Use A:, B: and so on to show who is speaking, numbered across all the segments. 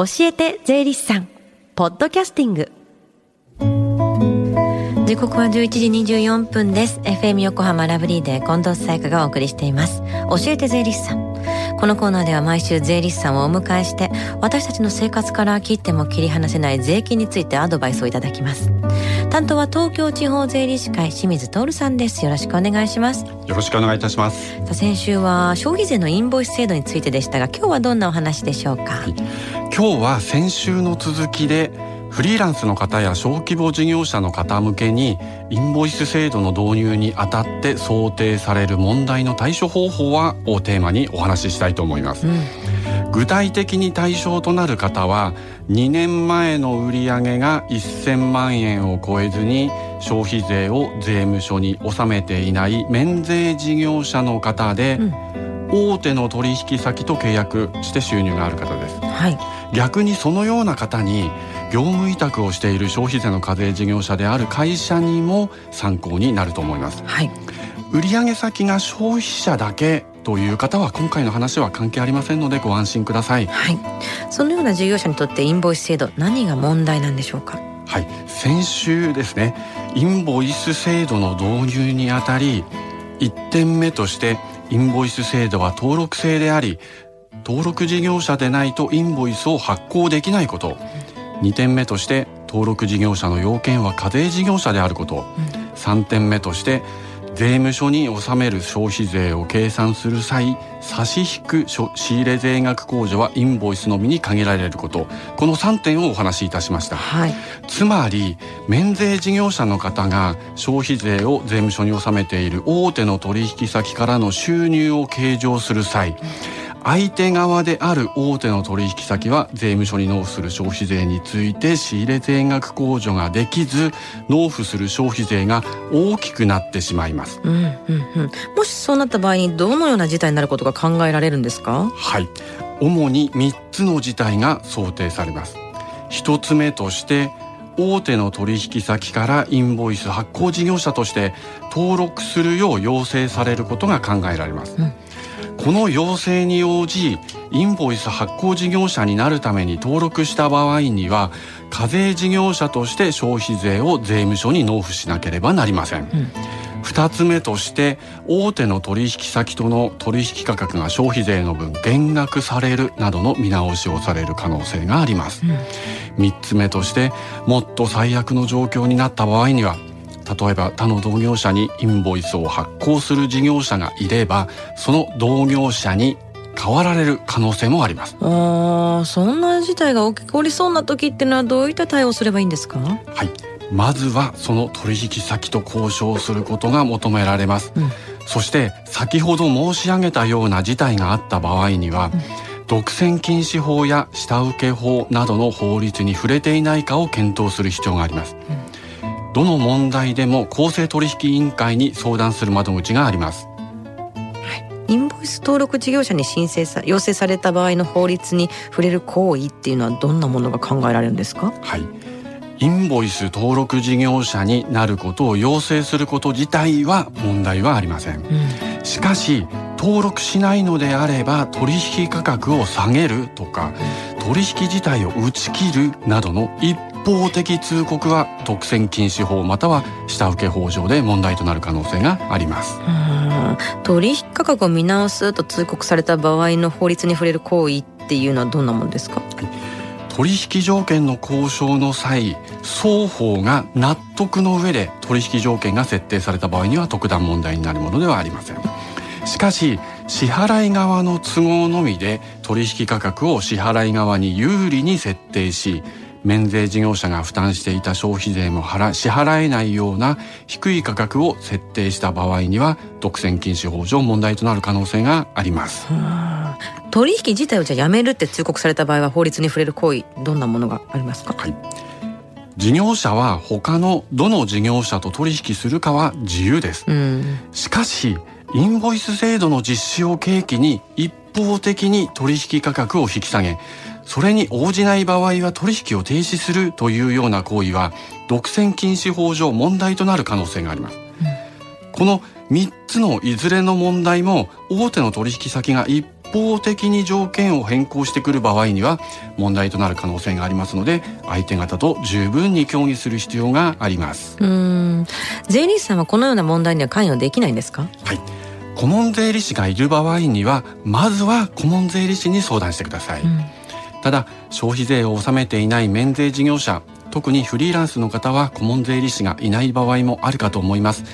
A: 教えて税理士さんポッドキャスティング。時刻は11時24分です。FM 横浜ラブリーで近藤紗友香がお送りしています。教えて税理士さん。このコーナーでは毎週税理士さんをお迎えして私たちの生活から切っても切り離せない税金についてアドバイスをいただきます。担当は東京地方税理士会清水徹さんです。よろしくお願いします。
B: よろしくお願いいたします。
A: さあ先週は消費税のインボイス制度についてでしたが今日はどんなお話でしょうか、はい、
B: 今日は先週の続きでフリーランスの方や小規模事業者の方向けにインボイス制度の導入にあたって想定される問題の対処方法はをテーマにお話ししたいと思います、うん、具体的に対象となる方は2年前の売上が1000万円を超えずに消費税を税務署に納めていない免税事業者の方で、うん。大手の取引先と契約して収入がある方です、はい、逆にそのような方に業務委託をしている消費税の課税事業者である会社にも参考になると思います、はい、売上先が消費者だけという方は今回の話は関係ありませんのでご安心ください、
A: はい、そのような事業者にとってインボイス制度何が問題なんでしょうか？
B: はい。先週ですねインボイス制度の導入にあたり1点目としてインボイス制度は登録制であり登録事業者でないとインボイスを発行できないこと。2点目として登録事業者の要件は課税事業者であること、3点目として税務署に納める消費税を計算する際差し引く仕入税額控除はインボイスのみに限られること。この3点をお話しいたしました、はい、つまり免税事業者の方が消費税を税務署に納めている大手の取引先からの収入を計上する際、相手側である大手の取引先は税務署に納付する消費税について仕入税額控除ができず納付する消費税が大きくなってしまいます、うんうんうん、
A: もしそうなった場合にどのような事態になることが考えられるんですか？
B: はい主に3つの事態が想定されます。一つ目として大手の取引先からインボイス発行事業者として登録するよう要請されることが考えられます、うんこの要請に応じインボイス発行事業者になるために登録した場合には課税事業者として消費税を税務署に納付しなければなりません、うん。2つ目として大手の取引先との取引価格が消費税の分減額されるなどの見直しをされる可能性があります、うん、3つ目としてもっと最悪の状況になった場合には例えば他の同業者にインボイスを発行する事業者がいればその同業者に変わられる可能性もあります。
A: あそんな事態が起こりそうな時っていうのはどういった対応すればいいんですか？は
B: い。まずはその取引先と交渉することが求められます、うん、そして先ほど申し上げたような事態があった場合には、うん。独占禁止法や下請法などの法律に触れていないかを検討する必要があります、うんどの問題でも公正取引委員会に相談する窓口があります。
A: インボイス登録事業者に申請さ要請された場合の法律に触れる行為っていうのはどんなものが考えられるんですか？
B: はい。インボイス登録事業者になることを要請すること自体は問題はありません、うん、しかし登録しないのであれば取引価格を下げるとか取引自体を打ち切るなどの一方的通告は独占禁止法または下請法上で問題となる可能性があります。
A: 取引価格を見直すと通告された場合の法律に触れる行為っていうのはどんなものですか、はい、
B: 取引条件の交渉の際双方が納得の上で取引条件が設定された場合には特段問題になるものではありません。しかし支払い側の都合のみで取引価格を支払い側に有利に設定し免税事業者が負担していた消費税も払支払えないような低い価格を設定した場合には独占禁止法上問題となる可能性があります。
A: 取引自体をじゃやめるって通告された場合は法律に触れる行為どんなものがありますか、はい、
B: 事業者は他のどの事業者と取引するかは自由です。しかしインボイス制度の実施を契機に一方的に取引価格を引き下げそれに応じない場合は取引を停止するというような行為は独占禁止法上問題となる可能性があります、うん、この3つのいずれの問題も大手の取引先が一方的に条件を変更してくる場合には問題となる可能性がありますので相手方と十分に協議する必要があります。
A: うん。税理士さんはこのような問題には関与できないんですか？
B: はい。顧問税理士がいる場合にはまずは顧問税理士に相談してください、うん、ただ消費税を納めていない免税事業者特にフリーランスの方は顧問税理士がいない場合もあるかと思います。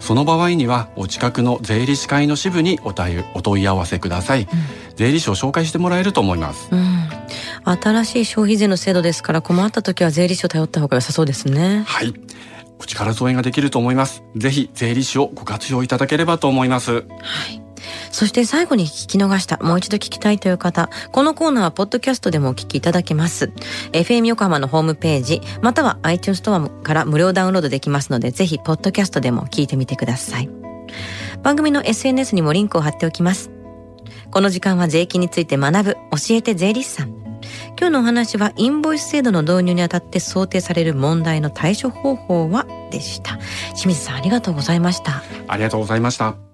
B: その場合にはお近くの税理士会の支部におお問い合わせください、うん、税理士を紹介してもらえると思います、うん、
A: 新しい消費税の制度ですから困った時は税理士を頼った方が良さそうですね。
B: はい。お力添えができると思います。ぜひ税理士をご活用いただければと思います。
A: はいそして最後に聞き逃した、もう一度聞きたいという方、このコーナーはポッドキャストでもお聞きいただけます。FM 横浜のホームページ、または iTunes ストアから無料ダウンロードできますので、ぜひポッドキャストでも聞いてみてください。番組の SNS にもリンクを貼っておきます。この時間は税金について学ぶ、教えて税理士さん。今日のお話はインボイス制度の導入にあたって想定される問題の対処方法はでした。清水さんありがとうございました。
B: ありがとうございました。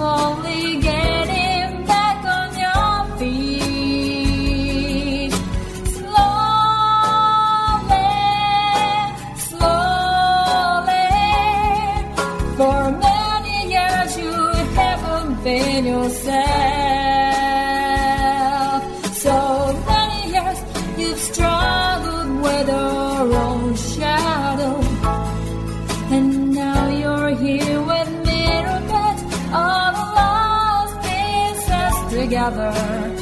C: Slowly together